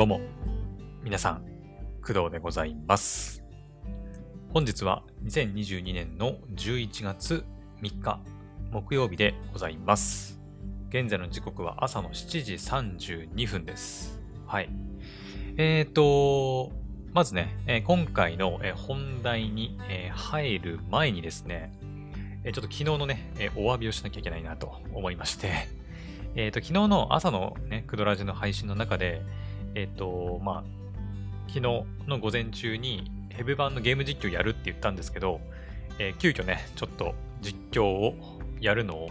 どうも、皆さん、工藤でございます。本日は2022年の11月3日、木曜日でございます。現在の時刻は朝の7時32分です。はい。えーと、まずね、え今回のえ本題にえ入る前にですね、えちょっと昨日のね、えお詫びをしなきゃいけないなと思いまして、えっ、と、昨日の朝のね、クドラジの配信の中で、えっ、と、まあ、昨日の午前中にヘブ版のゲーム実況やるって言ったんですけど、えー急遽ね、ちょっと実況をやるのを、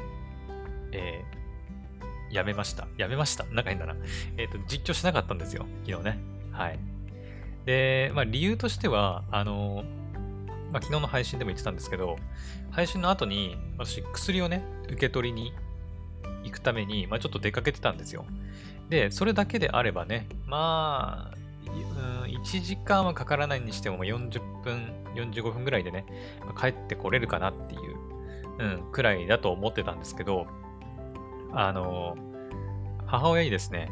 えーやめました。やめました。なんか変だな。えっ、と、実況しなかったんですよ。昨日ね。はい。で、まあ理由としては、あのまあ昨日の配信でも言ってたんですけど、配信の後に私薬をね、受け取りに行くために、まあちょっと出かけてたんですよ。で、それだけであればね、まあ、うん、1時間はかからないにしても40分、45分ぐらいでね、帰ってこれるかなっていう、うん、くらいだと思ってたんですけど、あの、母親にですね、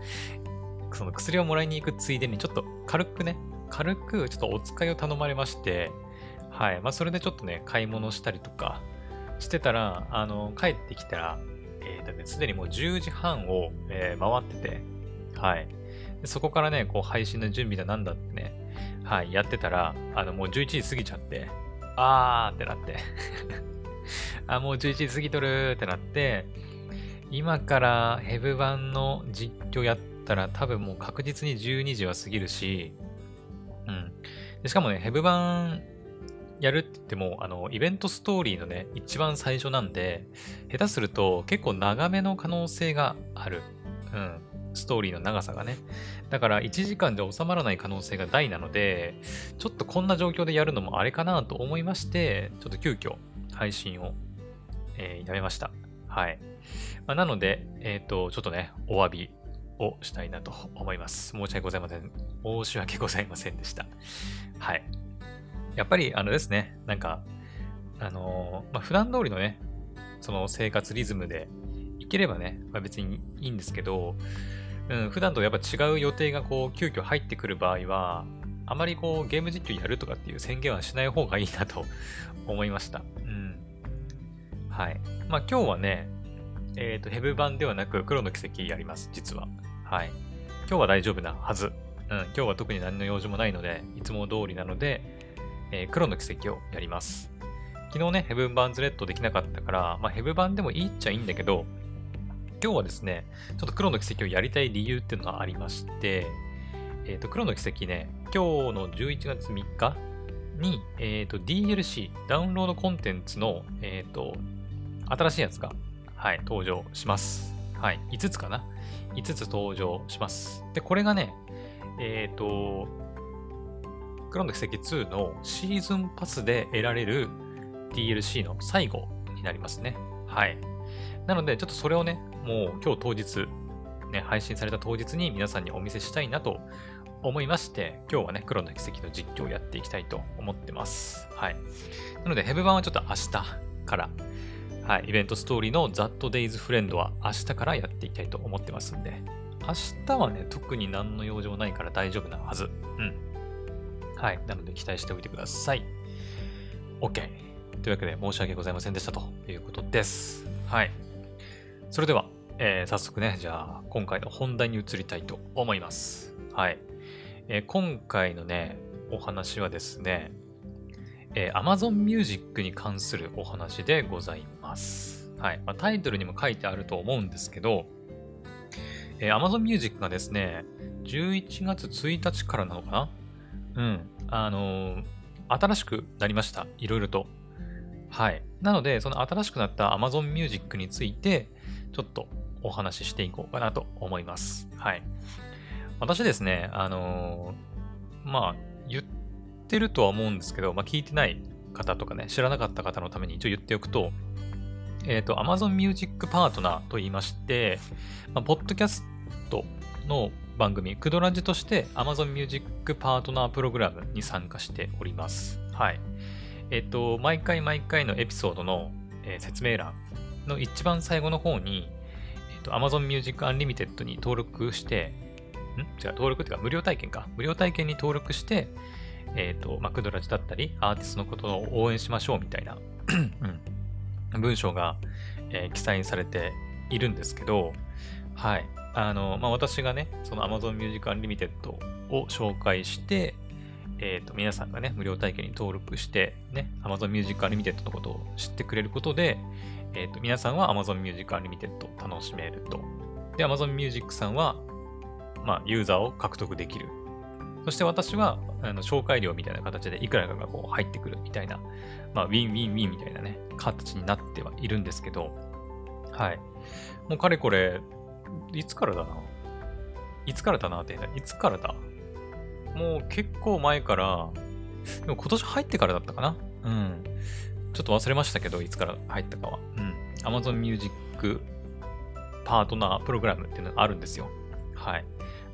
その薬をもらいに行くついでに、ちょっと軽くね、軽くちょっとお使いを頼まれまして、はい、まあそれでちょっとね、買い物したりとかしてたら、あの、帰ってきたら、えーとね、すでにもう10時半を、えー回ってて、はい。そこからね、こう配信の準備だなんだってね、はい、やってたら、あの、もう11時過ぎちゃって、あーってなって、あ、もう11時過ぎとるってなって、今からヘブ版の実況やったら多分もう確実に12時は過ぎるし、うん。しかもね、ヘブ版やるって言っても、あの、イベントストーリーのね、一番最初なんで、下手すると結構長めの可能性がある。うん。ストーリーの長さがね。だから1時間で収まらない可能性が大なので、ちょっとこんな状況でやるのもあれかなと思いまして、ちょっと急遽配信を、えーやめました。はい。まあ、なので、えっ、と、ちょっとね、お詫びをしたいなと思います。申し訳ございません。申し訳ございませんでした。はい。やっぱり、あのですね、なんか、あのーまあ、普段通りのね、その生活リズムでいければね、まあ、別にいいんですけど、うん、普段とやっぱ違う予定がこう、急遽入ってくる場合は、あまりこう、ゲーム実況やるとかっていう宣言はしない方がいいなと 思いました。うん。はい。まあ、今日はね、えっ、と、ヘブ版ではなく、黒の奇跡やります、実は。はい。今日は大丈夫なはず。うん、今日は特に何の用事もないので、いつも通りなので、えー黒の奇跡をやります。昨日ね、ヘブン版ズレッドできなかったから、まあ、ヘブ版でもいいっちゃいいんだけど、今日はですね、ちょっと黒の奇跡をやりたい理由っていうのがありまして、えっ、と、黒の奇跡ね、今日の11月3日に、えっ、と、DLC、ダウンロードコンテンツの、えっ、と、新しいやつが、はい、登場します。はい、5つかな ?5 つ登場します。で、これがね、えっ、と、黒の奇跡2のシーズンパスで得られる DLC の最後になりますね。はい。なので、ちょっとそれをね、もう今日当日、ね、配信された当日に皆さんにお見せしたいなと思いまして、今日はね、黒の奇跡の実況をやっていきたいと思ってます。はい。なので、ヘブ版はちょっと明日から、はい、イベントストーリーの That Days Friend は明日からやっていきたいと思ってますんで、明日はね、特に何の用事もないから大丈夫なはず。うん。はい。なので期待しておいてください。OK。というわけで申し訳ございませんでしたということです。はい。それでは、えー早速ね、じゃあ今回の本題に移りたいと思います。はい。えー今回のね、お話はですね、えー Amazon Music に関するお話でございます。はい。まあ、タイトルにも書いてあると思うんですけど、えー Amazon Music がですね、11月1日からなのかな？うん。あのー新しくなりました。いろいろと。はい。なので、その新しくなった Amazon Music について、ちょっとお話ししていこうかなと思います。はい。私ですね、あのーまあ、言ってるとは思うんですけど、まあ、聞いてない方とかね、知らなかった方のために一応言っておくと、えっ、と、Amazon Music Partner と言いまして、まあ、ポッドキャストの番組、クドラジとして Amazon Music Partner プログラムに参加しております。はい。えっ、と、毎回毎回のエピソードの、えー説明欄の一番最後の方に、えっ、と、Amazon Music Unlimited に登録して、ん？違う、登録っていうか無料体験か。無料体験に登録して、えっ、と、まあ、クドラジだったり、アーティストのことを応援しましょうみたいな、うん、文章が、えー、記載されているんですけど、はい。あの、まあ、私がね、その Amazon Music Unlimited を紹介して、えっ、ー、と、皆さんがね、無料体験に登録して、ね、Amazon Music Unlimited のことを知ってくれることで、えっ、ー、と、皆さんは Amazon Music Unlimited を楽しめると。で、Amazon Music さんは、まあ、ユーザーを獲得できる。そして私は、あの紹介料みたいな形でいくらかがこう入ってくるみたいな、まあ、ウィンウィンウィンみたいなね、形になってはいるんですけど、はい。もうかれこれ、いつからだな？いつからだなって言った、いつからだ？もう結構前から、でも今年入ってからだったかな？うん。ちょっと忘れましたけど、いつから入ったかは。うん。Amazon Music パートナープログラムっていうのがあるんですよ。はい。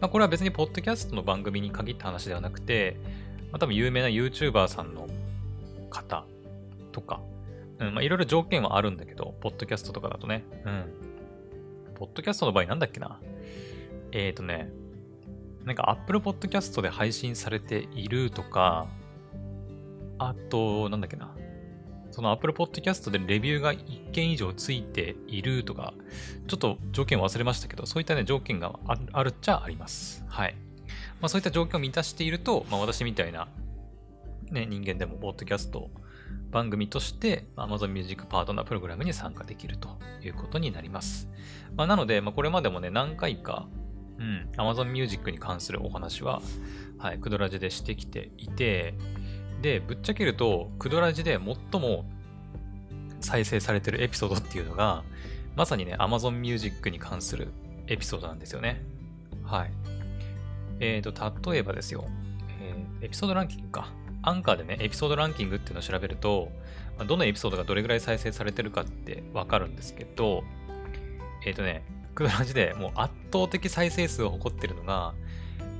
まあ、これは別にポッドキャストの番組に限った話ではなくて、まあ、多分有名な YouTuber さんの方とか、うん、まあいろいろ条件はあるんだけど、ポッドキャストとかだとね、うん。ポッドキャストの場合なんだっけな？えっ、ー、とね、なんか Apple Podcast で配信されているとか、あと、なんだっけな？その Apple Podcast でレビューが1件以上ついているとか、ちょっと条件忘れましたけど、そういったね、条件があるっちゃあります。はい。まあそういった条件を満たしていると、まあ私みたいな、ね、人間でも、ポッドキャストを番組として Amazon Music パートナープログラムに参加できるということになります。まあ、なので、まあ、これまでもね、何回か、うん、Amazon Music に関するお話は、はい、クドラジでしてきていて、で、ぶっちゃけると、クドラジで最も再生されてるエピソードっていうのが、まさにね、Amazon Music に関するエピソードなんですよね。はい。えっ、ー、と、例えばですよ、えー、エピソードランキングか。アンカーでね、エピソードランキングっていうのを調べると、どのエピソードがどれぐらい再生されてるかってわかるんですけど、えっ、ー、とね、クドラジでもう圧倒的再生数を誇ってるのが、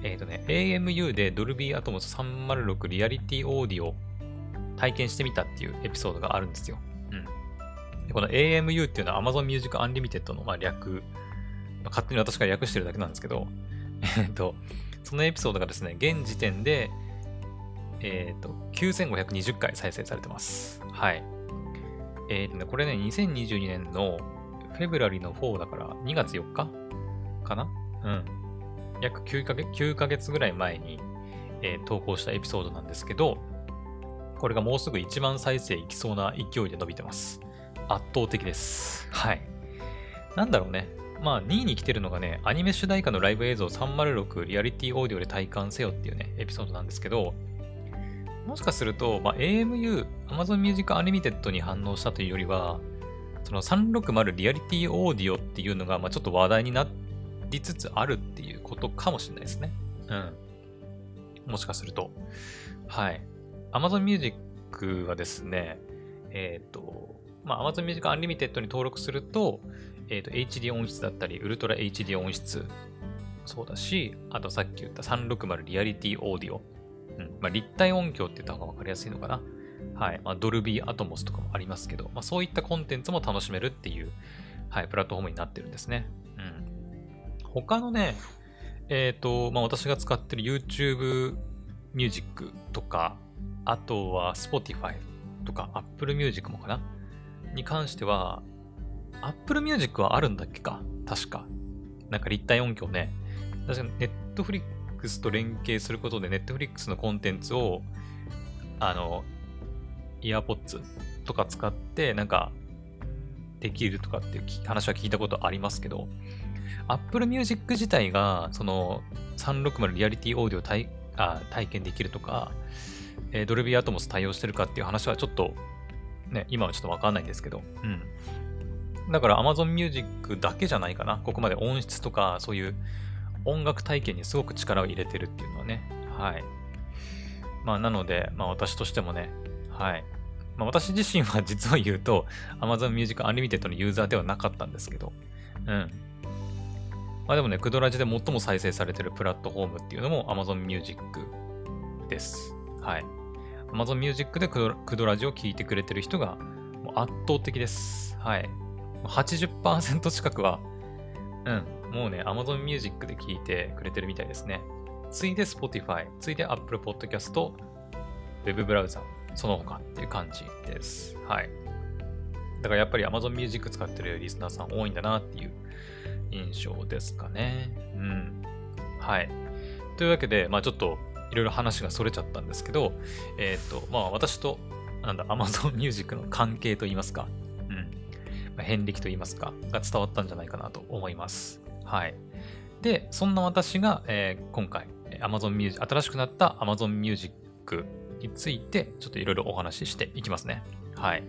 えっ、ー、とね、AMU で Dolby Atmos 306リアリティオーディオ体験してみたっていうエピソードがあるんですよ。うん。でこの AMU っていうのは Amazon Music Unlimited のまあ略、まあ、勝手に私が略してるだけなんですけど、えっと、そのエピソードがですね、現時点で、えっ、ー、と、9520回再生されてます。はい。えっ、ー、とね、これね、2022年のフェブラリの4だから2月4日？かな？うん。約9ヶ月 ,9 ヶ月ぐらい前に、えー、投稿したエピソードなんですけど、これがもうすぐ1万再生いきそうな勢いで伸びてます。圧倒的です。はい。なんだろうね。まあ、2位に来てるのがね、アニメ主題歌のライブ映像306リアリティオーディオで体感せよっていうね、エピソードなんですけど、もしかすると、まあ、AMU、Amazon Music Unlimited に反応したというよりは、その360リアリティオーディオっていうのが、まあ、ちょっと話題になりつつあるっていうことかもしれないですね。うん。もしかすると。はい。Amazon Music はですね、えっ、ー、と、まあ、Amazon Music Unlimited に登録すると、えっ、ー、と、HD 音質だったり、ウルトラ HD 音質、そうだし、あとさっき言った360リアリティオーディオ。うん。まあ、立体音響って言った方がわかりやすいのかな。はい。まあ、ドルビーアトモスとかもありますけど、まあ、そういったコンテンツも楽しめるっていう、はい、プラットフォームになってるんですね。うん。他のね、えっ、ー、と、まあ、私が使ってる YouTube Music とか、あとは Spotify とか Apple Music もかな？に関しては、Apple Music はあるんだっけか？確か。なんか立体音響ね。確かに Netflix と連携することで Netflix のコンテンツを、あの、イヤーポッツとか使って、なんか、できるとかっていう話は聞いたことありますけど、Apple Music 自体が、その、360リアリティオーディオ体あ体験できるとか、えー、ドルビーアトモス対応してるかっていう話はちょっと、ね、今はちょっとわかんないんですけど、うん。だから Amazon Music だけじゃないかな。ここまで音質とか、そういう音楽体験にすごく力を入れてるっていうのはね。はい。まあ、なので、まあ私としてもね、はい。まあ、私自身は実は言うと、Amazon Music Unlimited のユーザーではなかったんですけど、うん。まあでもね、クドラジで最も再生されてるプラットフォームっていうのも Amazon Music です。はい。Amazon Music でクドラジを聴いてくれてる人が圧倒的です。はい。80%近くは、うん、もうね、Amazon Music で聞いてくれてるみたいですね。ついで Spotify、ついで Apple Podcast、Web ブラウザ、その他っていう感じです。はい。だからやっぱり Amazon Music 使ってるリスナーさん多いんだなっていう印象ですかね。うん。はい。というわけで、まあちょっといろいろ話がそれちゃったんですけど、えっ、ー、と、まあ私と、なんだ、Amazon Music の関係といいますか、うん。ま、遍歴といいますか、が伝わったんじゃないかなと思います。はい。で、そんな私が、えー、今回、Amazon Music、新しくなった Amazon Music について、ちょっといろいろお話ししていきますね。はい。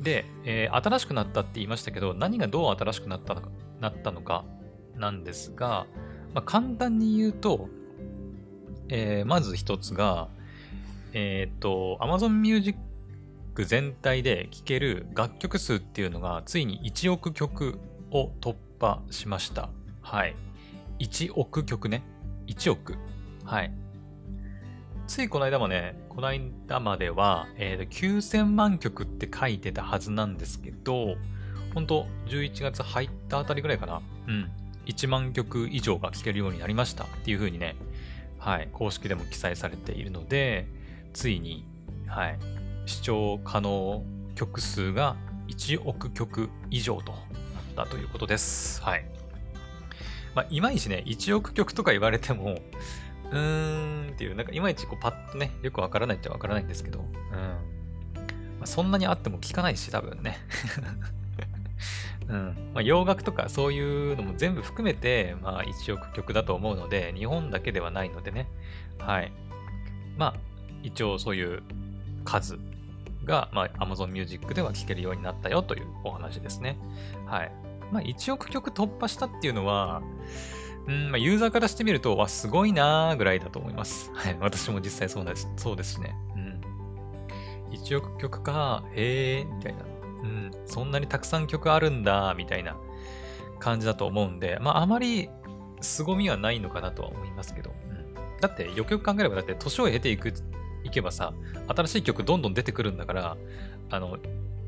で、えー、新しくなったって言いましたけど、何がどう新しくなったのかなったのかなんですが、まあ、簡単に言うと、えー、まず一つが、えっ、ー、と、Amazon Music 全体で聴ける楽曲数っていうのが、ついに1億曲を突破しました。はい。1億曲ね。1億。はい。ついこの間もね、この間までは、えー、9000万曲って書いてたはずなんですけど、ほんと11月入ったあたりぐらいかな。うん。1万曲以上が聴けるようになりましたっていう風にね、はい、公式でも記載されているので、ついに、はい、視聴可能曲数が1億曲以上となったということです。はい。まあ、いまいちね、1億曲とか言われても、うーんっていう、なんかいまいちこうパッとね、よくわからないっちゃわからないんですけど、うん。まあ、そんなにあっても聞かないし、多分ね。うん。まあ、洋楽とかそういうのも全部含めて、まあ、1億曲だと思うので、日本だけではないのでね。はい。まあ、一応そういう数が、まあ、Amazon Music では聴けるようになったよというお話ですね。はい。まあ、1億曲突破したっていうのは、うん、まあ、ユーザーからしてみると、わ、すごいなーぐらいだと思います。はい。私も実際そうです、そうですね。うん。1億曲か、へえ、みたいな。うん。そんなにたくさん曲あるんだ、みたいな感じだと思うんで、まあ、あまり凄みはないのかなとは思いますけど。うん。だって、よくよく考えれば、だって、年を経ていく、いけばさ、新しい曲どんどん出てくるんだから、あの、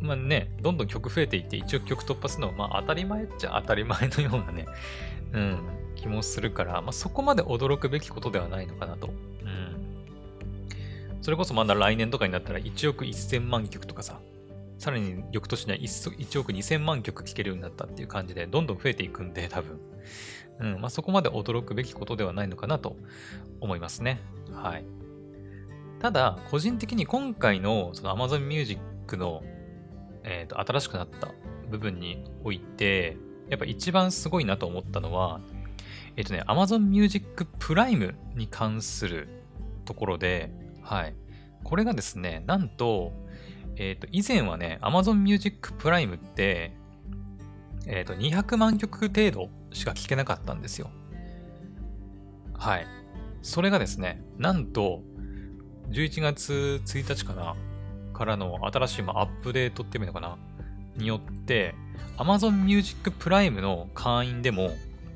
まあね、どんどん曲増えていって1億曲突破するのは、まあ当たり前っちゃ当たり前のようなね、うん、気もするから、まあ、そこまで驚くべきことではないのかなと。うん。それこそまだ来年とかになったら1億1000万曲とかさ、さらに翌年には 1, 1億2000万曲聴けるようになったっていう感じで、どんどん増えていくんで、多分。うん、まあ、そこまで驚くべきことではないのかなと思いますね。はい。ただ、個人的に今回のその Amazon Music の、えーと新しくなった部分において、やっぱ一番すごいなと思ったのは、えっとね、Amazon Music Prime に関するところで、はい。これがですね、なんと、えっ、と、以前はね、Amazon Music Prime って、えっ、と、200万曲程度しか聴けなかったんですよ。はい。それがですね、なんと、11月1日かなからの新しい、まアップデートっていうのかな？によって、Amazon Music Prime の会員でも、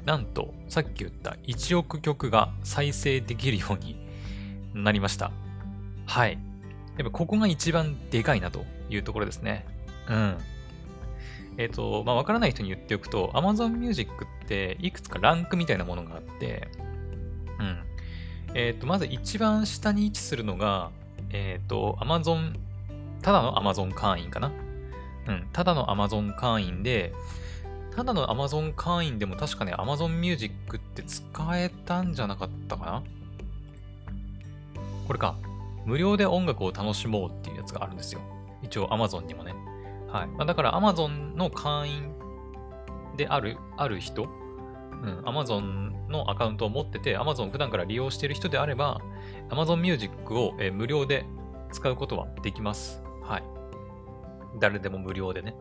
なんと、さっき言った1億曲が再生できるようになりました。はい。やっぱここが一番でかいなというところですね。うん。えっ、ー、と、まあ、わからない人に言っておくと、Amazon Music っていくつかランクみたいなものがあって、うん。えっ、ー、と、まず一番下に位置するのが、えっ、ー、と、Amazon、ただの Amazon 会員かな。うん。ただの Amazon 会員で、ただの Amazon 会員でも確かね、Amazon Music って使えたんじゃなかったかなこれか。無料で音楽を楽しもうっていうやつがあるんですよ。一応 Amazon にもね。はい。まあ、だから Amazon の会員である、ある人、うん、Amazon のアカウントを持ってて、Amazon 普段から利用している人であれば、Amazon Music を、え無料で使うことはできます。はい。誰でも無料でね。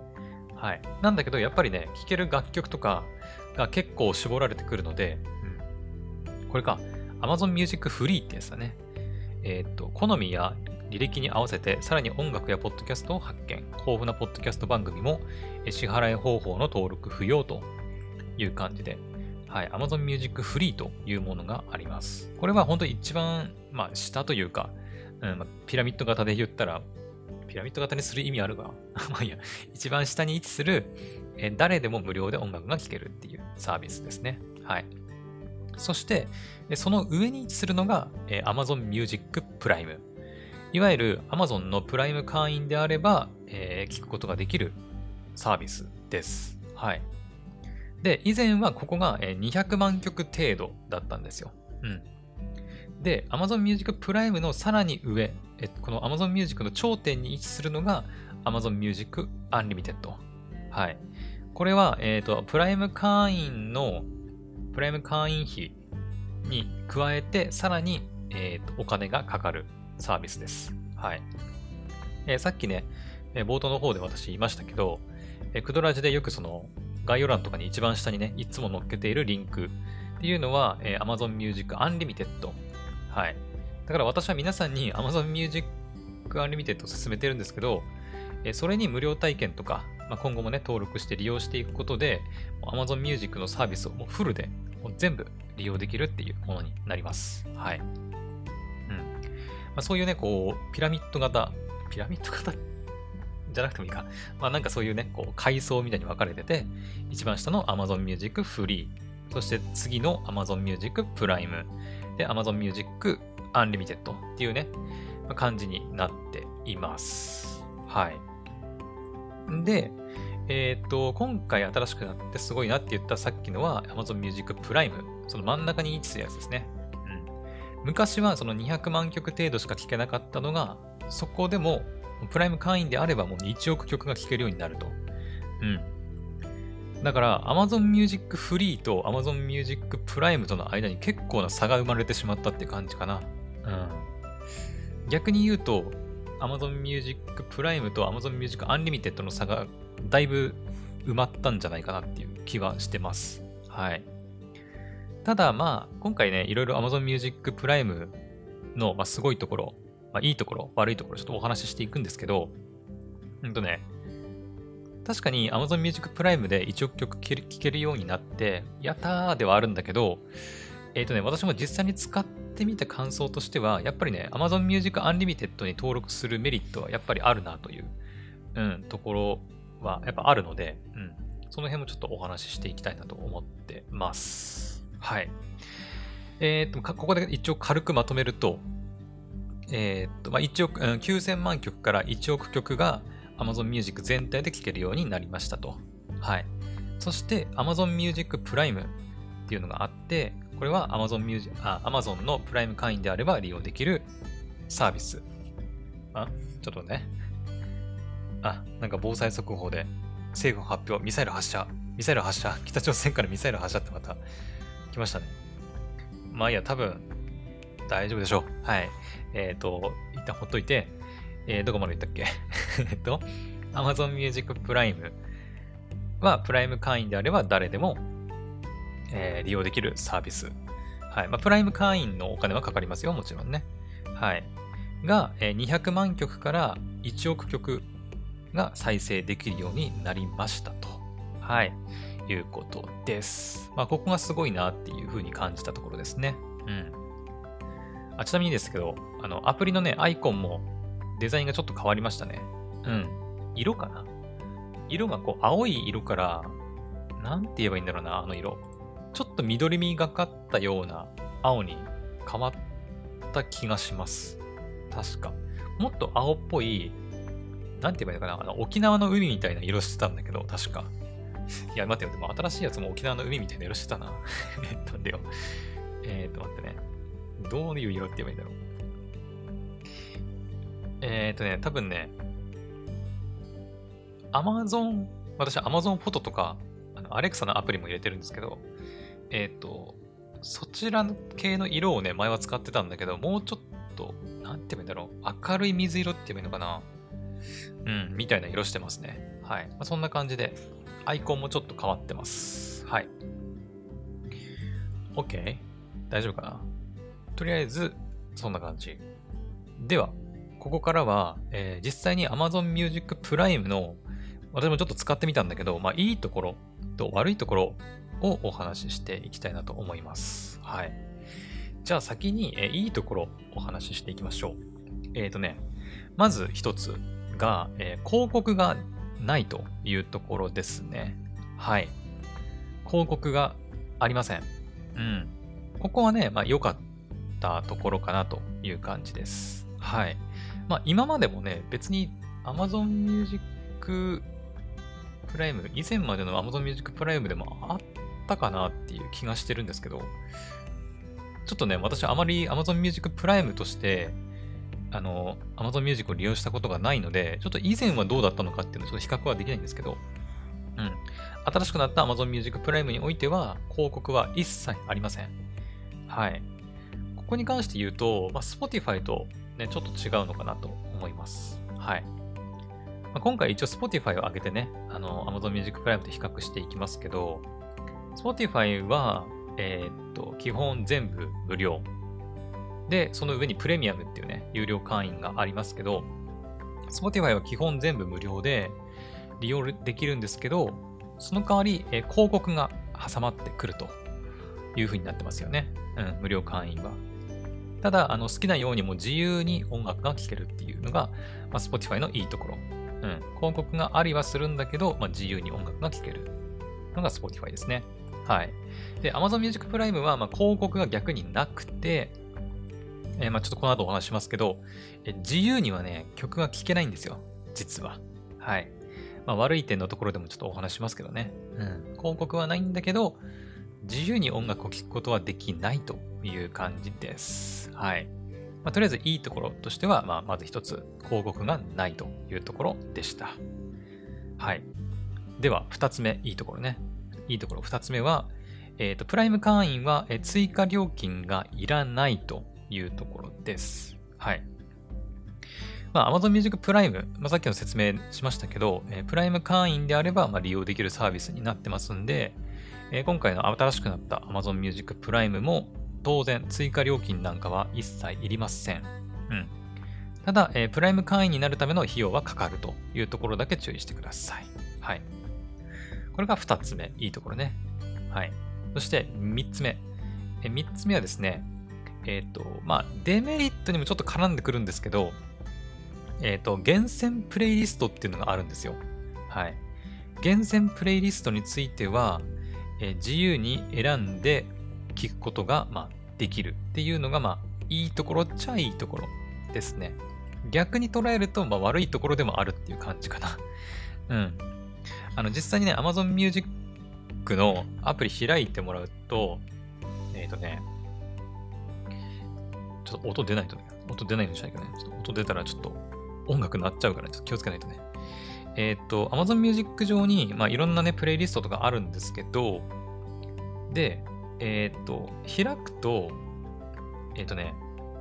はい。なんだけど、やっぱりね、聴ける楽曲とかが結構絞られてくるので、うん。これか、Amazon Music Free ってやつだね。えっ、と、好みや履歴に合わせて、さらに音楽やポッドキャストを発見。豊富なポッドキャスト番組も、支払い方法の登録不要という感じで、はい、Amazon Music Free というものがあります。これは本当に一番、まあ、下というか、うんまあ、ピラミッド型で言ったら、ピラミッド型にする意味あるが、まあいや、一番下に位置する、え、誰でも無料で音楽が聴けるっていうサービスですね。はい。そして、その上に位置するのが、えー、Amazon Music Prime。いわゆる Amazon のプライム会員であれば、えー、聞くことができるサービスです。はい。で、以前はここが200万曲程度だったんですよ。うん。で、Amazon Music Prime のさらに上、えこの Amazon Music の頂点に位置するのが Amazon Music Unlimited。はい。これは、えっ、と、プライム会員の、プライム会員費に加えて、さらに、えっ、と、お金がかかるサービスです。はい。えー、さっきね、え冒頭の方で私言いましたけど、えクドラジでよくその、概要欄とかに一番下にね、いつも載っけているリンクっていうのは、え Amazon Music Unlimited。はい。だから私は皆さんに Amazon Music Unlimited を進めてるんですけど、えそれに無料体験とか、まあ、今後もね、登録して利用していくことで、Amazon Music のサービスをもうフルでもう全部利用できるっていうものになります。はい。うん。まあ、そういうね、こう、ピラミッド型、ピラミッド型？じゃなくてもいいか。まあなんかそういうね、こう階層みたいに分かれてて、一番下の Amazon Music Free、そして次の Amazon Music Prime、で Amazon Music Unlimited っていうね、感じになっています。はい。で、えっ、ー、と、今回新しくなってすごいなって言ったさっきのは Amazon Music Prime。その真ん中に位置するやつですね。うん。昔はその200万曲程度しか聴けなかったのが、そこでもプライム会員であればもう1億曲が聴けるようになると。うん。だから Amazon Music Free と Amazon Music Prime との間に結構な差が生まれてしまったって感じかな。逆に言うと、Amazon Music Prime と Amazon Music Unlimited の差がだいぶ埋まったんじゃないかなっていう気はしてます。はい。ただまあ、今回ね、いろいろ Amazon Music Prime の、まあ、すごいところ、まあ、いいところ、悪いところ、ちょっとお話ししていくんですけど、うんとね、確かに Amazon Music Prime で1億曲聴けるようになって、やったーではあるんだけど、えっ、ー、とね、私も実際に使ってみた感想としては、やっぱりね、Amazon Music Unlimited に登録するメリットはやっぱりあるなという、うん、ところはやっぱあるので、うん、その辺もちょっとお話ししていきたいなと思ってます。はい。えっ、と、ここで一応軽くまとめると、えっ、と、まあ、1億、9000万曲から1億曲が Amazon Music 全体で聴けるようになりましたと。はい。そして Amazon Music Prime っていうのがあって、これは Amazon, Music あ Amazon のプライム会員であれば利用できるサービス。あ、ちょっとね。あ、なんか防災速報で政府発表、ミサイル発射、ミサイル発射、北朝鮮からミサイル発射ってまた来ましたね。まあいいや、多分大丈夫でしょう。はい。えっ、ー、と、一旦ほっといて、えー、どこまで言ったっけ？えっと、Amazon Music Prime はプライム会員であれば誰でもえー、利用できるサービス。はい。まあ、プライム会員のお金はかかりますよ、もちろんね。はい。が、えー、200万曲から1億曲が再生できるようになりましたと。はい。いうことです。まあ、ここがすごいなっていうふうに感じたところですね。うん。あちなみにですけど、あの、アプリのね、アイコンもデザインがちょっと変わりましたね。うん。色かな？色がこう、青い色から、なんて言えばいいんだろうな、あの色。ちょっと緑みがかったような青に変わった気がします。確か。もっと青っぽい、なんて言えばいいのかな、あの沖縄の海みたいな色してたんだけど、確か。いや、待ってよ、でも新しいやつも沖縄の海みたいな色してたな。えっと、でよ。えー、っと、待ってね。どういう色って言えばいいんだろう。えー、っとね、多分ね、Amazon、私 Amazon フォトとか、あの、アレクサのアプリも入れてるんですけど、えっ、ー、と、そちら系の色をね、前は使ってたんだけど、もうちょっと、なんて言うんだろう、明るい水色って言えばいいのかな？うん、みたいな色してますね。はい。まあ、そんな感じで、アイコンもちょっと変わってます。はい。OK? 大丈夫かな？とりあえず、そんな感じ。では、ここからは、えー、実際に Amazon Music Prime の、私もちょっと使ってみたんだけど、まあいいところと悪いところをお話ししていきたいなと思います。はい。じゃあ先に、えいいところお話ししていきましょう。えっ、ー、とね、まず一つが、えー、広告がないというところですね。はい。広告がありません。うん。ここはね、まあ良かったところかなという感じです。はい。まあ今までもね、別に Amazon Music プライム、以前までの Amazon Music プライムでもあったかなっていう気がしてるんですけど、ちょっとね、私あまり Amazon Music プライムとして、あの、Amazon Music を利用したことがないので、ちょっと以前はどうだったのかっていうのをちょっと比較はできないんですけど、うん。新しくなった Amazon Music プライムにおいては、広告は一切ありません。はい。ここに関して言うと、まあ、Spotify とね、ちょっと違うのかなと思います。はい。まあ、今回一応 Spotify を上げてね、あの、Amazon Music プライムと比較していきますけど、Spotify は、えー、っと、基本全部無料。で、その上にプレミアムっていうね、有料会員がありますけど、Spotify は基本全部無料で利用できるんですけど、その代わり、えー、広告が挟まってくるという風になってますよね。うん、無料会員は。ただ、あの好きなようにも自由に音楽が聴けるっていうのが、まあ、Spotify のいいところ。うん、広告がありはするんだけど、まあ、自由に音楽が聴けるのが Spotify ですね。はい。で、Amazon Music Prime は、まあ、広告が逆になくて、えー、まあ、ちょっとこの後お話しますけど、え自由にはね、曲が聴けないんですよ。実は。はい。まあ、悪い点のところでもちょっとお話しますけどね。うん。広告はないんだけど、自由に音楽を聴くことはできないという感じです。はい。まあ、とりあえずいいところとしては、まあ、まず一つ、広告がないというところでした。はい。では、二つ目、いいところね。いいところ二つ目は、えっ、ー、と、プライム会員はえ追加料金がいらないというところです。はい。まあ、Amazon Music プライム、まあ、さっきの説明しましたけど、えー、プライム会員であれば、まあ、利用できるサービスになってますんで、えー、今回の新しくなった Amazon Music プライムも当然追加料金なんかは一切いりません。うん。ただ、えー、プライム会員になるための費用はかかるというところだけ注意してください。はい。これが二つ目、いいところね。はい。そして三つ目。え三つ目はですね、えっ、ー、と、まあ、デメリットにもちょっと絡んでくるんですけど、えっ、ー、と、厳選プレイリストっていうのがあるんですよ。はい。厳選プレイリストについては、えー、自由に選んで聞くことが、まあ、できるっていうのが、まあ、いいところっちゃいいところですね。逆に捉えると、まあ、悪いところでもあるっていう感じかな。うん。あの、実際にね、Amazon Music のアプリ開いてもらうと、えっ、ー、とね、ちょっと音出ないとね、音出ないのしないかね。ちょっと音出たらちょっと音楽鳴っちゃうから、ね、ちょっと気をつけないとね。えっ、ー、と、Amazon Music 上に、まあ、いろんなね、プレイリストとかあるんですけど、で、えっ、ー、と、開くと、えっ、とね、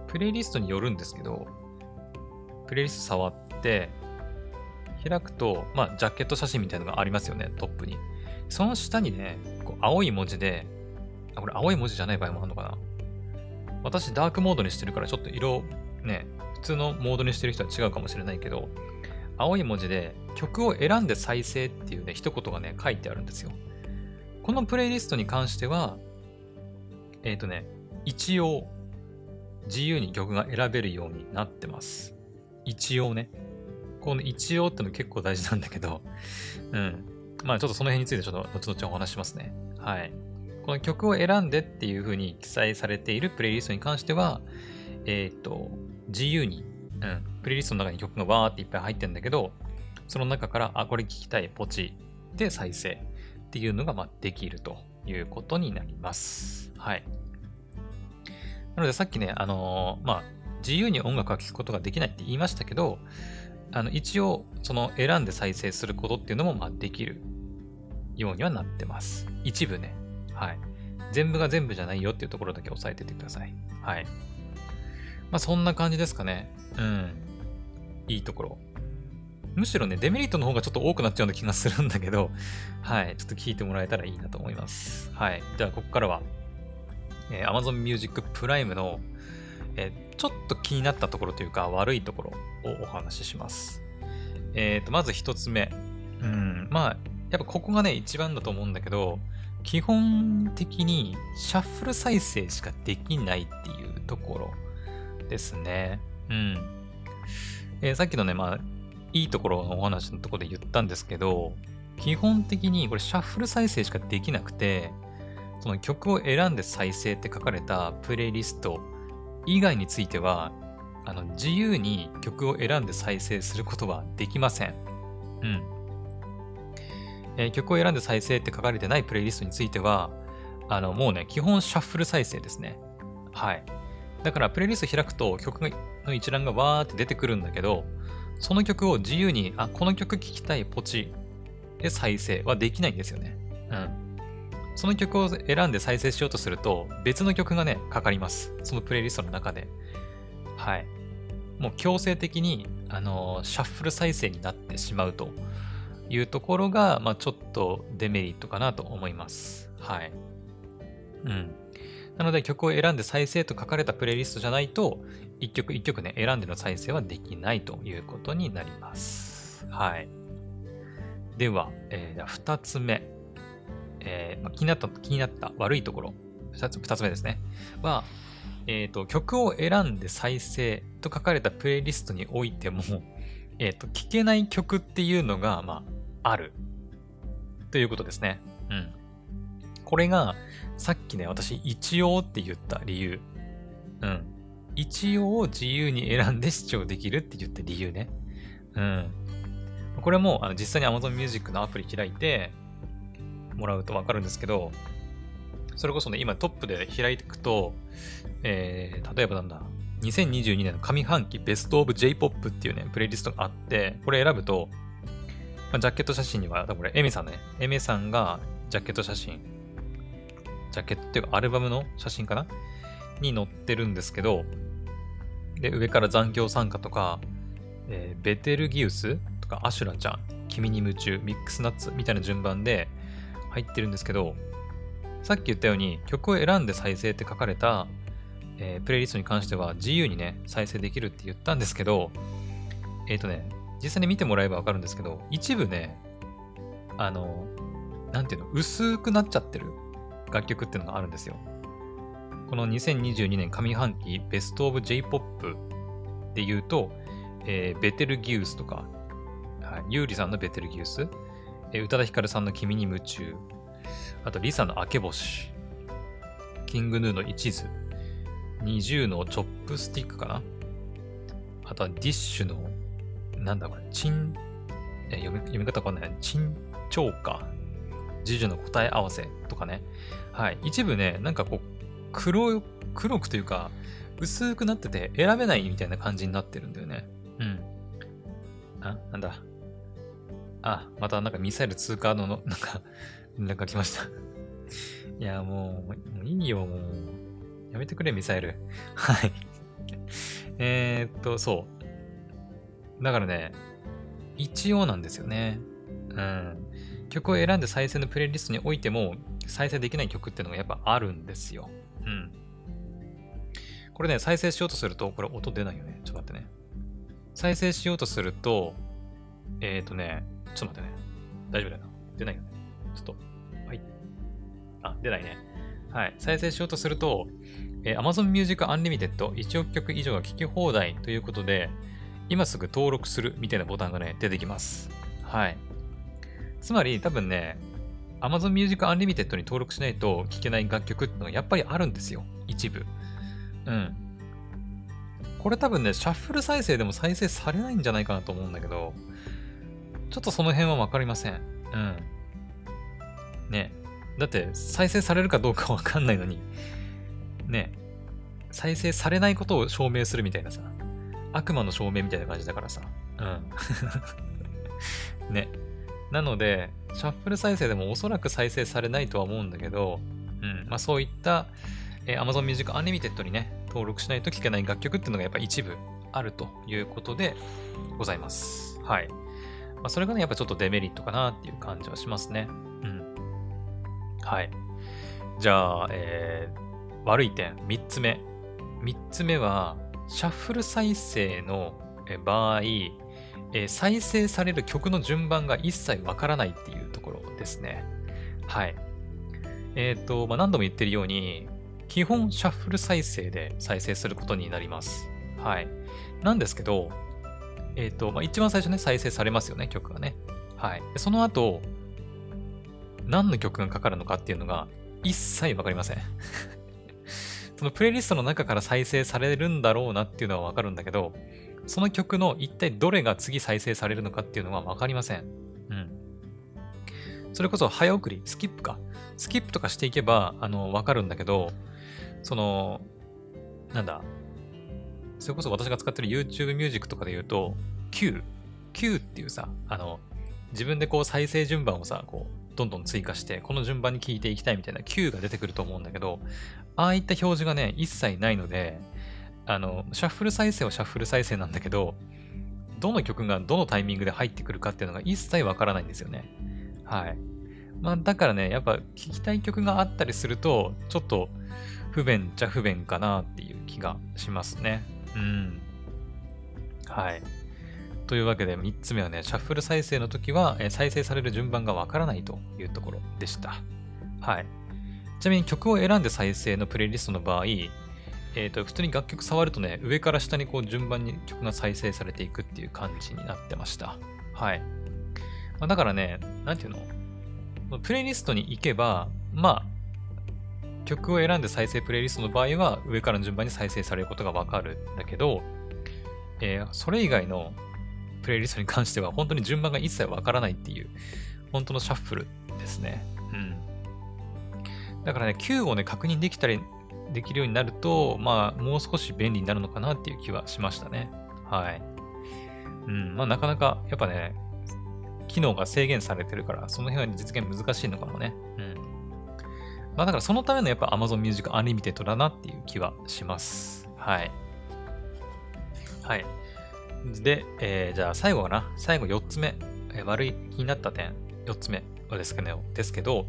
プレイリストによるんですけど、プレイリスト触って、開くと、まあ、ジャケット写真みたいなのがありますよね、トップに。その下にね、こう青い文字で、あ、これ青い文字じゃない場合もあるのかな私、ダークモードにしてるから、ちょっと色、ね、普通のモードにしてる人は違うかもしれないけど、青い文字で曲を選んで再生っていうね、一言がね、書いてあるんですよ。このプレイリストに関しては、えっ、ー、とね、一応、自由に曲が選べるようになってます。一応ね。この一応っての結構大事なんだけど、うん。まあちょっとその辺についてちょっと後々お話しますね。はい。この曲を選んでっていう風に記載されているプレイリストに関しては、えっ、ー、と、自由に、うん、プレイリストの中に曲がわーっていっぱい入ってるんだけど、その中から、あ、これ聞きたい、ポチで再生っていうのが、まあ、できるということになります。はい。なのでさっきね、あのー、まあ、自由に音楽を聴くことができないって言いましたけど、あの、一応、その選んで再生することっていうのも、まあ、できるようにはなってます。一部ね。はい。全部が全部じゃないよっていうところだけ押さえててください。はい。まあそんな感じですかね。うん。いいところ。むしろね、デメリットの方がちょっと多くなっちゃうような気がするんだけど、はい。ちょっと聞いてもらえたらいいなと思います。はい。じゃあ、ここからは、えー、Amazon Music Prime の、えー、ちょっと気になったところというか、悪いところをお話しします。えっ、ー、と、まず一つ目。うん。まあ、やっぱここがね、一番だと思うんだけど、基本的にシャッフル再生しかできないっていうところですね。うん。えー、さっきのね、まあ、いいところのお話のところで言ったんですけど、基本的にこれシャッフル再生しかできなくて、その曲を選んで再生って書かれたプレイリスト以外については、あの、自由に曲を選んで再生することはできません。うん。えー、曲を選んで再生って書かれてないプレイリストについては、あの、もうね、基本シャッフル再生ですね。はい。だから、プレイリスト開くと曲の一覧がわーって出てくるんだけど、その曲を自由に、あ、この曲聴きたいポチで再生はできないんですよね。うん。その曲を選んで再生しようとすると、別の曲がね、かかります。そのプレイリストの中で。はい。もう強制的に、あのー、シャッフル再生になってしまうというところが、まあ、ちょっとデメリットかなと思います。はい。うん。なので曲を選んで再生と書かれたプレイリストじゃないと、一曲一曲ね、選んでの再生はできないということになります。はい。では、えー、二つ目。えーまあ、気になった、気になった悪いところ。二つ二つ目ですね。は、えっ、ー、と、曲を選んで再生と書かれたプレイリストにおいても、えっ、ー、と、聴けない曲っていうのが、まあ、ある。ということですね。うん。これが、さっきね、私、一応って言った理由。うん。一応自由に選んで視聴できるって言った理由ね。うん。これも、あの実際に Amazon Music のアプリ開いてもらうとわかるんですけど、それこそね、今トップで開いていくと、えー、例えばなんだ、2022年の上半期ベストオブ J-POP っていうね、プレイリストがあって、これ選ぶと、ジャケット写真には、これ、エメさんね、エメさんがジャケット写真、ジャケットっていうかアルバムの写真かな？に載ってるんですけど、で、上から残響参加とか、えー、ベテルギウスとかアシュラちゃん、君に夢中、ミックスナッツみたいな順番で入ってるんですけど、さっき言ったように曲を選んで再生って書かれた、えー、プレイリストに関しては自由にね、再生できるって言ったんですけど、えっ、ー、とね、実際に見てもらえばわかるんですけど、一部ね、あの、なんていうの、薄くなっちゃってる楽曲っていうのがあるんですよ。この2022年上半期ベストオブ J-POP で言うと、えー、ベテルギウスとか、はい、ユーリさんのベテルギウス、え、宇多田ヒカルさんの君に夢中、あと、リサの明け星。キングヌーの一途。20のチョップスティックかなあとはディッシュの、なんだこれ、チン、え読み読み方わかんない。チンチョーカ。ジジュの答え合わせとかね。はい。一部ね、なんかこう、黒、黒くというか、薄くなってて選べないみたいな感じになってるんだよね。うん。あ、なんだ。あ、またなんかミサイル通過のの、なんか、連絡が来ましたいや、もう、もういいよ、もう。やめてくれ、ミサイル。はい。え、っと、そう。だからね、一応なんですよね。うん。曲を選んで再生のプレイリストにおいても、再生できない曲っていうのがやっぱあるんですよ。うん。これね、再生しようとすると、これ音出ないよね。ちょっと待ってね。再生しようとすると、えっ、とね、ちょっと待ってね。大丈夫だよな。出ないよね。ちょっと。はい。あ、出ないね。はい。再生しようとすると、えー、Amazon Music Unlimited 1億曲以上が聴き放題ということで、今すぐ登録するみたいなボタンがね、出てきます。はい。つまり多分ね、Amazon Music Unlimited に登録しないと聴けない楽曲ってのがやっぱりあるんですよ。一部。うん。これ多分ね、シャッフル再生でも再生されないんじゃないかなと思うんだけど、ちょっとその辺はわかりません。うん。ね。だって再生されるかどうかわかんないのに、ね。再生されないことを証明するみたいなさ、悪魔の証明みたいな感じだからさ。うん。ね。なので、シャッフル再生でもおそらく再生されないとは思うんだけど、うん。まあそういった、えー、Amazon Music Unlimited にね、登録しないと聴けない楽曲っていうのがやっぱ一部あるということでございます。はい。まあ、それがね、やっぱちょっとデメリットかなっていう感じはしますね。うん。はい。じゃあ、えー、悪い点、3つ目。3つ目は、シャッフル再生の場合、え、再生される曲の順番が一切わからないっていうところですね。はい。えっ、ー、と、まあ、何度も言ってるように、基本シャッフル再生で再生することになります。はい。なんですけど、えっ、ー、と、まあ、一番最初ね、再生されますよね、曲がね。はい。その後、何の曲がかかるのかっていうのが一切わかりません。そのプレイリストの中から再生されるんだろうなっていうのはわかるんだけど、その曲の一体どれが次再生されるのかっていうのはわかりません。うん。それこそ早送り、スキップか。スキップとかしていけば、あの、わかるんだけど、その、なんだ、それこそ私が使ってる YouTube ミュージックとかで言うと、Q、Q っていうさ、あの、自分でこう再生順番をさ、こう、どんどん追加して、この順番に聞いていきたいみたいな Q が出てくると思うんだけど、ああいった表示がね、一切ないので、あの、シャッフル再生はシャッフル再生なんだけど、どの曲がどのタイミングで入ってくるかっていうのが一切わからないんですよね。はい。まあ、だからね、やっぱ聴きたい曲があったりすると、ちょっと不便っちゃ不便かなっていう気がしますね。うん。はい。というわけで、3つ目はね、シャッフル再生の時は、え再生される順番がわからないというところでした。はい。ちなみに曲を選んで再生のプレイリストの場合、えっ、ー、と、普通に楽曲触るとね、上から下にこう順番に曲が再生されていくっていう感じになってました。はい。まあ、だからね、なんていうの？プレイリストに行けば、まあ、曲を選んで再生プレイリストの場合は、上からの順番に再生されることがわかるんだけど、えー、それ以外のプレイリストに関しては、本当に順番が一切わからないっていう、本当のシャッフルですね。うん。だからね、Q をね、確認できたりできるようになると、まあ、もう少し便利になるのかなっていう気はしましたね。はい。うん、まあ、なかなか、やっぱね、機能が制限されてるから、その辺は実現難しいのかもね。うん。まあ、だからそのためのやっぱ Amazon Music Unlimited だなっていう気はします。はい。はい。で、えー、じゃあ最後かな。最後4つ目。えー、悪い気になった点、4つ目ですけど、ですけど、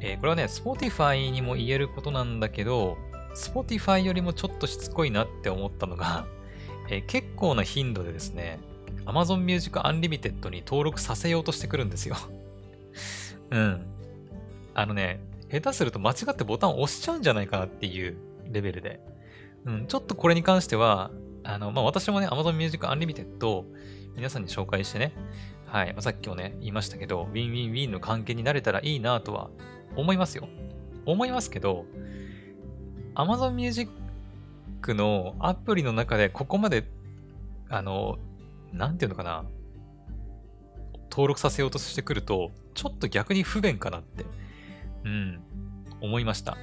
えー、これはね、Spotify にも言えることなんだけど、Spotify よりもちょっとしつこいなって思ったのが、えー、結構な頻度でですね、Amazon Music Unlimited に登録させようとしてくるんですよ うん。あのね、下手すると間違ってボタンを押しちゃうんじゃないかなっていうレベルで。うん、ちょっとこれに関しては、あの、まあ、私もね、Amazon Music Unlimited 皆さんに紹介してね、はい、まあ、さっきもね、言いましたけど、ウィンウィンウィンの関係になれたらいいなとは思いますよ。思いますけど、Amazon Music のアプリの中でここまで、あの、なんていうのかな、登録させようとしてくると、ちょっと逆に不便かなって、うん、思いました。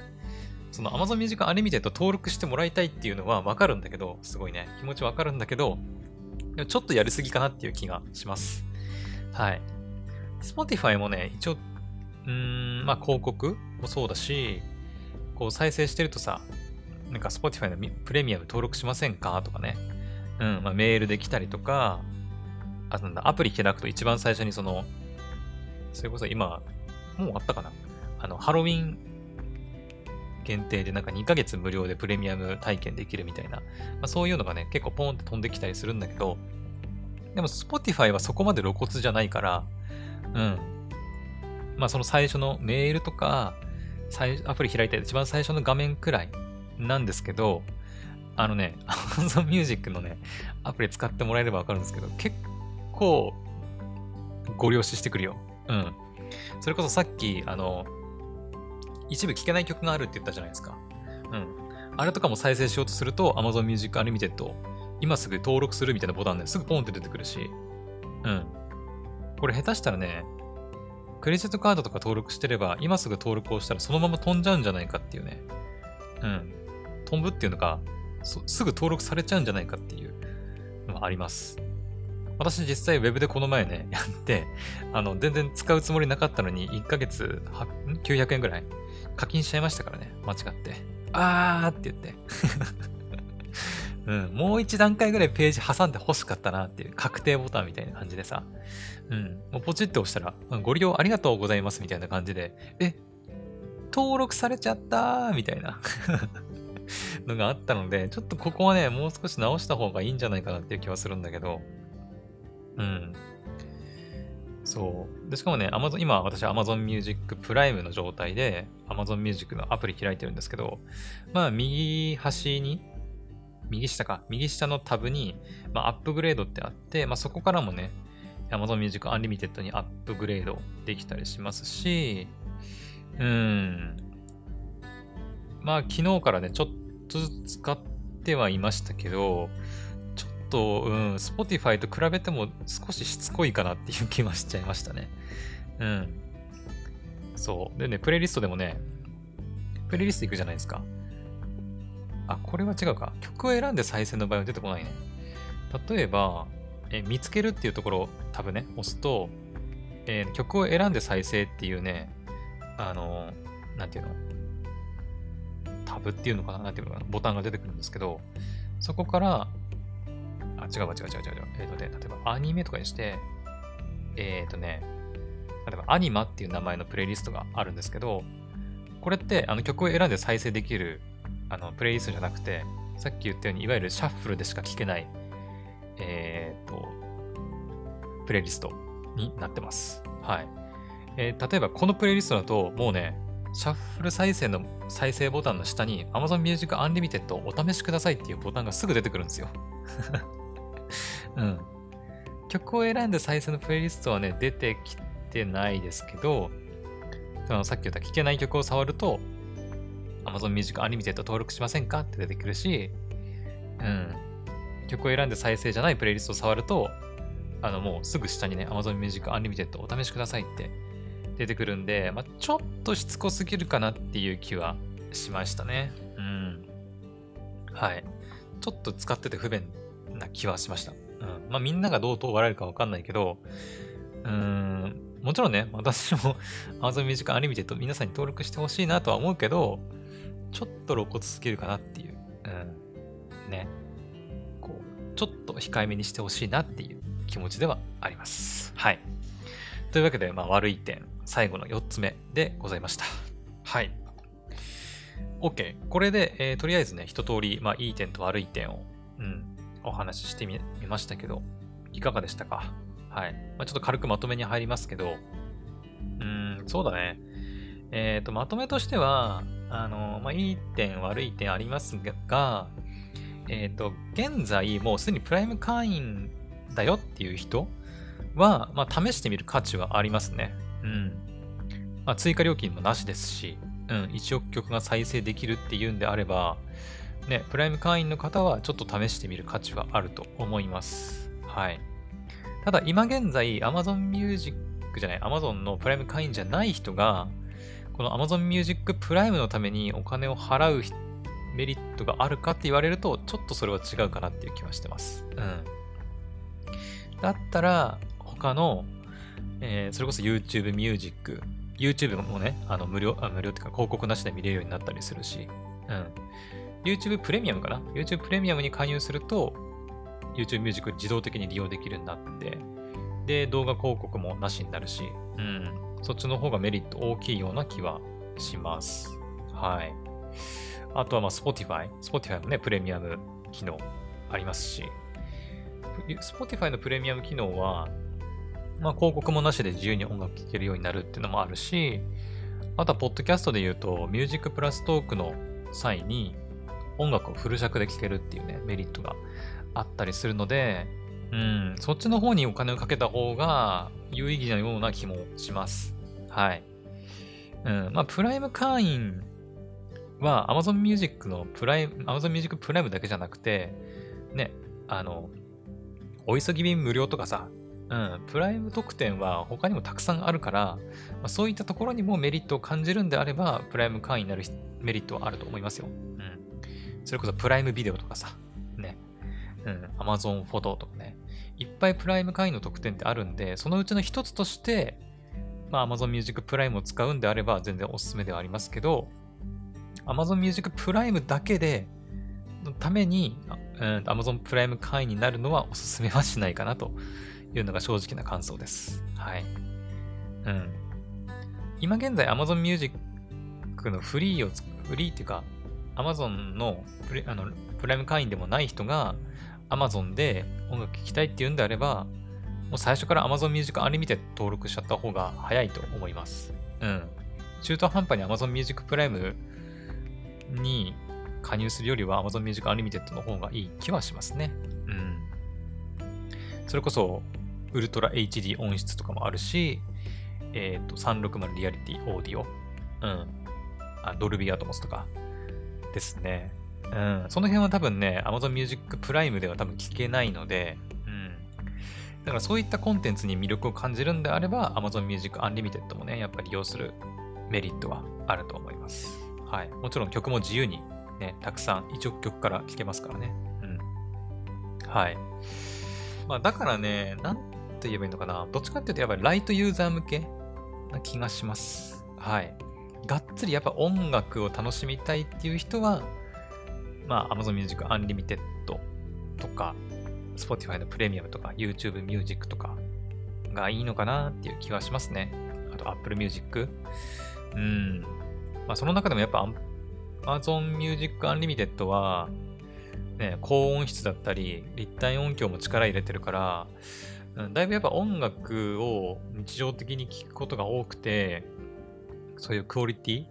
その Amazon Music Unlimited 登録してもらいたいっていうのはわかるんだけど、すごいね、気持ちわかるんだけど、ちょっとやりすぎかなっていう気がします。はい。Spotify もね、一応うん、まあ広告もそうだし、こう再生してるとさ、なんか Spotify のプレミアム登録しませんかとかね。うん、まあメールで来たりとか、あとなんだ、アプリ開くと一番最初にその、それこそ今、もうあったかなあの、ハロウィン限定でなんか2ヶ月無料でプレミアム体験できるみたいな、まあ、そういうのがね、結構ポンって飛んできたりするんだけど、でも Spotify はそこまで露骨じゃないから、うん、まあその最初のメールとか、アプリ開いた一番最初の画面くらいなんですけど、あのね、Amazon Music のね、アプリ使ってもらえればわかるんですけど、結構、ご了承してくるよ。うん。それこそさっき、あの、一部聴けない曲があるって言ったじゃないですか。うん。あれとかも再生しようとすると、Amazon Music Unlimited、今すぐ登録するみたいなボタンですぐポンって出てくるし、うん。これ下手したらね、クレジットカードとか登録してれば、今すぐ登録をしたらそのまま飛んじゃうんじゃないかっていうね。うん。飛ぶっていうのが、すぐ登録されちゃうんじゃないかっていうのがあります。私実際 Web でこの前ね、やって、あの、全然使うつもりなかったのに、1ヶ月900円ぐらい課金しちゃいましたからね、間違って。あーって言って。うん、もう一段階ぐらいページ挟んで欲しかったなっていう確定ボタンみたいな感じでさ、うん、もうポチって押したら、ご利用ありがとうございますみたいな感じで、え、登録されちゃったーみたいな。のがあったので、ちょっとここはね、もう少し直した方がいいんじゃないかなっていう気はするんだけど、うん。そう。で、しかもね、Amazon、今私 Amazon Music プライムの状態で Amazon Music のアプリ開いてるんですけど、まあ右端に右下か、右下のタブに、まあ、アップグレードってあって、まあ、そこからもね、Amazon Music Unlimited にアップグレードできたりしますし、うん。まあ、昨日からね、ちょっとずつ使ってはいましたけど、と、うん、Spotify と比べても少ししつこいかなっていう気はしちゃいましたね。うん。そう。でね、プレイリストでもね、プレイリスト行くじゃないですか。あ、これは違うか。曲を選んで再生の場合は出てこないね。例えば、え見つけるっていうところをタブね、押すと、えー、曲を選んで再生っていうね、あのー、なんていうの？タブっていうのかな？なんていうのかな？ボタンが出てくるんですけど、そこから、あ、違うわ、違う違う違う違う。えっ、ー、とね、例えばアニメとかにして、えっ、ー、とね、例えばアニマっていう名前のプレイリストがあるんですけど、これってあの曲を選んで再生できるあのプレイリストじゃなくて、さっき言ったように、いわゆるシャッフルでしか聴けない、えっ、ー、と、プレイリストになってます。はい。えー、例えばこのプレイリストだと、もうね、シャッフル再生の再生ボタンの下に Amazon Music Unlimited お試しくださいっていうボタンがすぐ出てくるんですよ。うん。曲を選んで再生のプレイリストはね、出てきてないですけど、そのさっき言った聴けない曲を触ると、Amazon Music Unlimited 登録しませんかって出てくるし、うん。曲を選んで再生じゃないプレイリストを触ると、あのもうすぐ下にね、Amazon Music Unlimited お試しくださいって出てくるんで、まあ、ちょっとしつこすぎるかなっていう気はしましたね。うん。はい。ちょっと使ってて不便な気はしました。ん。まあみんながどう問われるかわかんないけど、うーん、もちろんね、私も Amazon Music Unlimited 皆さんに登録してほしいなとは思うけど、ちょっと露骨すぎるかなっていう。うん。ね。こう、ちょっと控えめにしてほしいなっていう気持ちではあります。はい。というわけで、まあ、悪い点、最後の4つ目でございました。はい。OK。これで、えー、とりあえずね、一通り、まあ、いい点と悪い点を、うん、お話ししてみましたけど、いかがでしたか？はい。まあ、ちょっと軽くまとめに入りますけど、うん、そうだね。えっ、ー、と、まとめとしては、あの、まあ、いい点、悪い点ありますが、えっ、ー、と、現在もうすでにプライム会員だよっていう人は、まあ、試してみる価値はありますね。うん。まあ、追加料金もなしですし、うん、1億曲が再生できるっていうんであれば、ね、プライム会員の方はちょっと試してみる価値はあると思います。はい。ただ、今現在、Amazon Music じゃない、Amazon のプライム会員じゃない人が、この Amazon Music プライムのためにお金を払うメリットがあるかって言われると、ちょっとそれは違うかなっていう気はしてます。うん。だったら、他の、えー、それこそ YouTube Music、YouTube もね、あの無料、あ無料っていうか広告なしで見れるようになったりするし、うん。YouTube プレミアムかな ?YouTube プレミアムに加入すると、YouTube Music 自動的に利用できるようになって、で、動画広告もなしになるし、うん。そっちの方がメリット大きいような気はします。はい。あとはまあ Spotify。Spotify もね、プレミアム機能ありますし、Spotify のプレミアム機能は、まあ広告もなしで自由に音楽聴けるようになるっていうのもあるし、あとはポッドキャストで言うと、ミュージックプラストークの際に音楽をフル尺で聴けるっていうね、メリットがあったりするので、うん、そっちの方にお金をかけた方が有意義なような気もします。はい。うん。まあ、プライム会員は Amazon Music のプライム、Amazon Music プライムだけじゃなくて、ね、あの、お急ぎ便無料とかさ、うん、プライム特典は他にもたくさんあるから、まあ、そういったところにもメリットを感じるんであれば、プライム会員になるメリットはあると思いますよ。それこそプライムビデオとかさ、ね。うん、Amazon フォトとかね。いっぱいプライム会員の特典ってあるんで、そのうちの一つとして、まあ、Amazon Music Prime を使うんであれば全然おすすめではありますけど、Amazon Music Prime だけで、のために、うん、Amazon プライム会員になるのはおすすめはしないかなというのが正直な感想です。はい。うん。今現在 Amazon Music のフリーを、フリーっていうか、Amazon のプレあのプライム会員でもない人が Amazon で音楽聴きたいっていうんであれば、もう最初から Amazon Music Unlimited 登録しちゃった方が早いと思います。うん。中途半端に Amazon Music Prime に加入するよりは Amazon Music Unlimited の方がいい気はしますね。うん。それこそ、ウルトラ HD 音質とかもあるし、えっ、ー、と、360リアリティオーディオ。うん。あ、ドルビーアトモスとかですね。うん。その辺は多分ね、Amazon Music Prime では多分聞けないので、うん。だからそういったコンテンツに魅力を感じるんであれば、Amazon Music Unlimited もね、やっぱり利用するメリットはあると思います。はい。もちろん曲も自由にね、たくさん1億曲から聴けますからね。うん。はい。まあだからね、なんて言えばいいのかな。どっちかっていうとやっぱりライトユーザー向けな気がします。はい。がっつりやっぱ音楽を楽しみたいっていう人は、まあ Amazon Music Unlimited とか、Spotify のプレミアムとか、YouTube Music とかがいいのかなっていう気はしますね。あと Apple Music。うん。まあその中でもやっぱ Amazon Music Unlimited は、ね、高音質だったり、立体音響も力入れてるから、だいぶやっぱ音楽を日常的に聴くことが多くて、そういうクオリティ、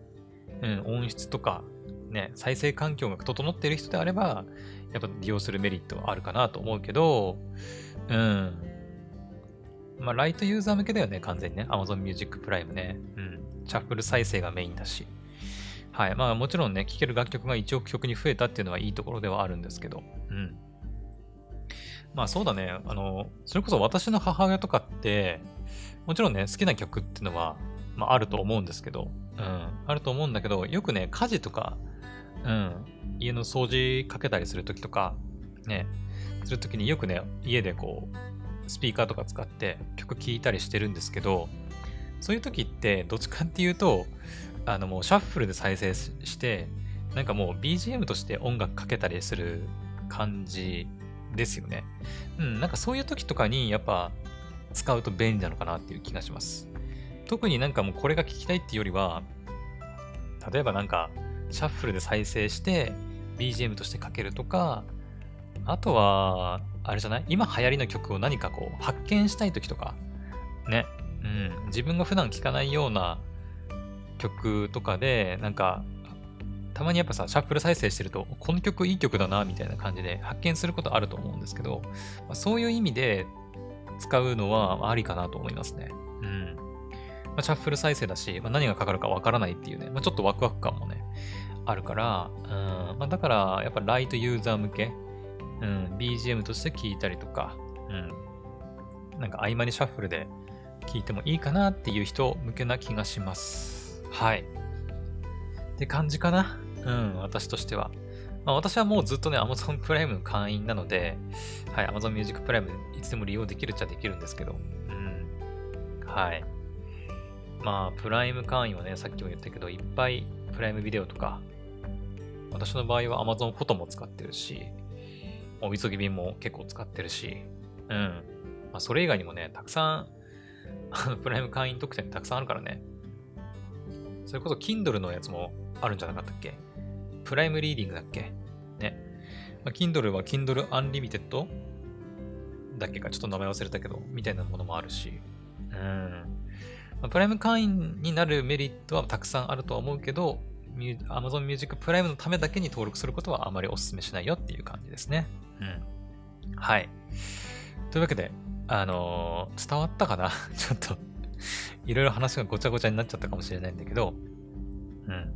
うん、音質とか、ね、再生環境が整っている人であれば、やっぱ利用するメリットはあるかなと思うけど、うん。まあ、ライトユーザー向けだよね、完全にね。Amazon Music Prime ね。うん。シャッフル再生がメインだし。はい。まあもちろんね、聴ける楽曲が1億曲に増えたっていうのはいいところではあるんですけど、うん。まあそうだね。あの、それこそ私の母親とかって、もちろんね、好きな曲っていうのは、まああると思うんですけど、うん。あると思うんだけど、よくね、家事とか、うん。家の掃除かけたりするときとか、ね、するときによくね、家でこう、スピーカーとか使って曲聴いたりしてるんですけど、そういう時って、どっちかっていうと、あのもうシャッフルで再生して、なんかもう BGM として音楽かけたりする感じですよね。うん、なんかそういう時とかにやっぱ使うと便利なのかなっていう気がします。特になんかもうこれが聞きたいっていうよりは、例えばなんかシャッフルで再生して BGM としてかけるとか、あとは、あれじゃない？今流行りの曲を何かこう発見したい時とか、ね。うん。自分が普段聴かないような曲とかで、なんか、たまにやっぱさ、シャッフル再生してると、この曲いい曲だな、みたいな感じで発見することあると思うんですけど、まあ、そういう意味で使うのはありかなと思いますね。うん。まあ、シャッフル再生だし、まあ、何がかかるかわからないっていうね、まあ、ちょっとワクワク感もね、あるから、うんまあ、だから、やっぱライトユーザー向け、うん、BGM として聴いたりとか、うん、なんか合間にシャッフルで聴いてもいいかなっていう人向けな気がします。はい。って感じかな。うん、私としては。まあ、私はもうずっとね、Amazon プライムの会員なので、はい、Amazon Music プライムいつでも利用できるっちゃできるんですけど、うん。はい。まあ、プライム会員はね、さっきも言ったけど、いっぱいプライムビデオとか、私の場合は Amazon フォトも使ってるし、お急ぎ便も結構使ってるし、うん。まあ、それ以外にもね、たくさんあの プライム会員特典たくさんあるからね、それこそ Kindle のやつもあるんじゃなかったっけ？プライムリーディングだっけ？ね。まあ、Kindle は Kindle Unlimited だっけかちょっと名前忘れたけど、みたいなものもあるし。うん。まあ、プライム会員になるメリットはたくさんあるとは思うけど、Amazon Music プライムのためだけに登録することはあまりお勧めしないよっていう感じですね。うん。はい。というわけで、あのー、伝わったかな？ちょっといろいろ話がごちゃごちゃになっちゃったかもしれないんだけど、うん。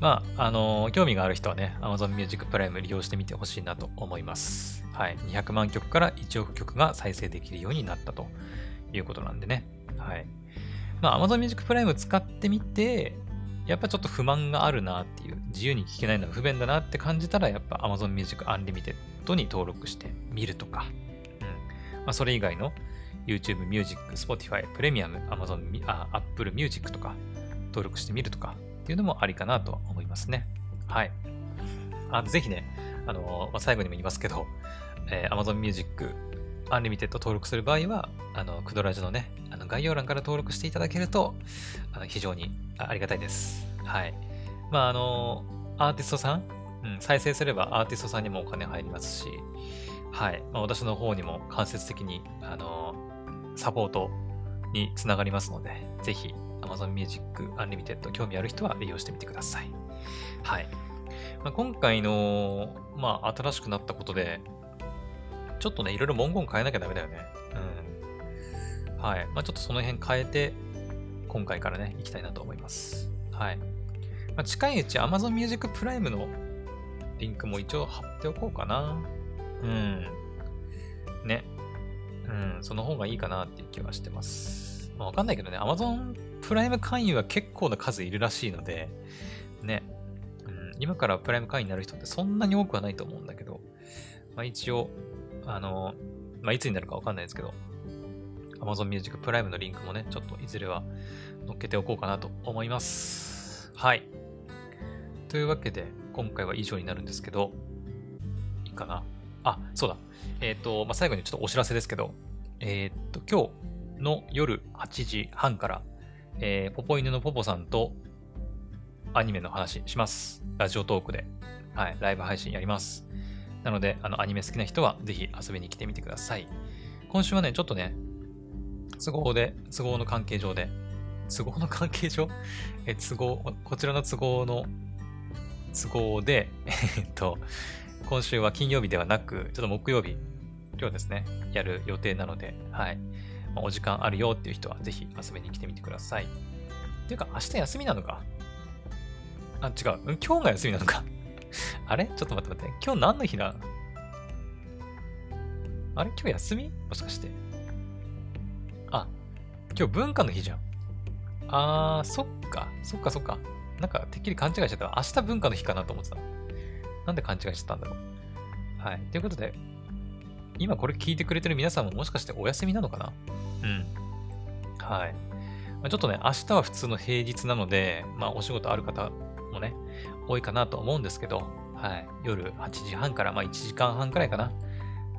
まあ、あのー、興味がある人はね、Amazon Music Prime 利用してみてほしいなと思います。はい。200万曲から1億曲が再生できるようになったということなんでね。はい。まあ、Amazon Music Prime 使ってみて、やっぱちょっと不満があるなっていう、自由に聴けないのは不便だなって感じたら、やっぱ Amazon Music Unlimited に登録してみるとか、うん。まあ、それ以外の YouTube Music、Spotify、Premium、Amazon、あ Apple Music とか登録してみるとかっていうのもありかなと思いますね。はい。あぜひね、あのまあ、最後にも言いますけど、えー、Amazon Music Unlimited 登録する場合は、あの、クドラジのね、概要欄から登録していただけると、あの非常にありがたいです。はい。まあ、あの、アーティストさん、うん、再生すればアーティストさんにもお金入りますし、はい。まあ、私の方にも間接的に、あの、サポートにつながりますので、ぜひ Amazon Music Unlimited 興味ある人は利用してみてください。はい。まあ、今回の、まあ、新しくなったことで、ちょっとね、いろいろ文言変えなきゃダメだよね。はい。まあ、ちょっとその辺変えて、今回からね、行きたいなと思います。はい。まあ、近いうち Amazon Music Prime のリンクも一応貼っておこうかな。うん。ね。うん、その方がいいかなっていう気はしてます。まあ、わかんないけどね、Amazon プライム会員は結構な数いるらしいので、ね。うん、今からプライム会員になる人ってそんなに多くはないと思うんだけど、まあ一応、あの、まあいつになるかわかんないですけど、Amazon Music プライムのリンクもね、ちょっといずれは載っけておこうかなと思います。はい。というわけで、今回は以上になるんですけど、いいかな？あ、そうだ。えっ、ー、と、まあ、最後にちょっとお知らせですけど、えっ、ー、と、今日の夜8時半から、えー、ポポ犬のポポさんとアニメの話します。ラジオトークで。はい、ライブ配信やります。なので、あの、アニメ好きな人はぜひ遊びに来てみてください。今週はね、ちょっとね、都合で、都合の関係上で、都合の関係上？え、都合、こちらの都合の都合で、えっと、今週は金曜日ではなく、ちょっと木曜日、今日ですね、やる予定なので、はい。ま、お時間あるよっていう人はぜひ遊びに来てみてください。っていうか、明日休みなのか？あ、違う。今日が休みなのか あれ？ちょっと待って待って。今日何の日だ？あれ？今日休み？もしかして。あ、今日文化の日じゃん。あー、そっか。そっかそっか。なんか、てっきり勘違いしちゃった。明日文化の日かなと思ってた。なんで勘違いしちゃったんだろう。はい。ということで、今これ聞いてくれてる皆さんももしかしてお休みなのかな？うん。はい。まあ、ちょっとね、明日は普通の平日なので、まあお仕事ある方もね、多いかなと思うんですけど、はい。夜8時半から、まあ1時間半くらいかな。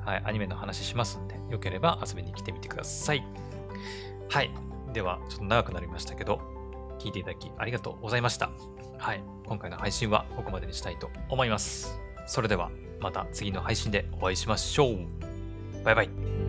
はい。アニメの話しますんで、よければ遊びに来てみてください。はい。では、ちょっと長くなりましたけど、聞いていただきありがとうございました。はい。今回の配信はここまでにしたいと思います。それではまた次の配信でお会いしましょう。バイバイ。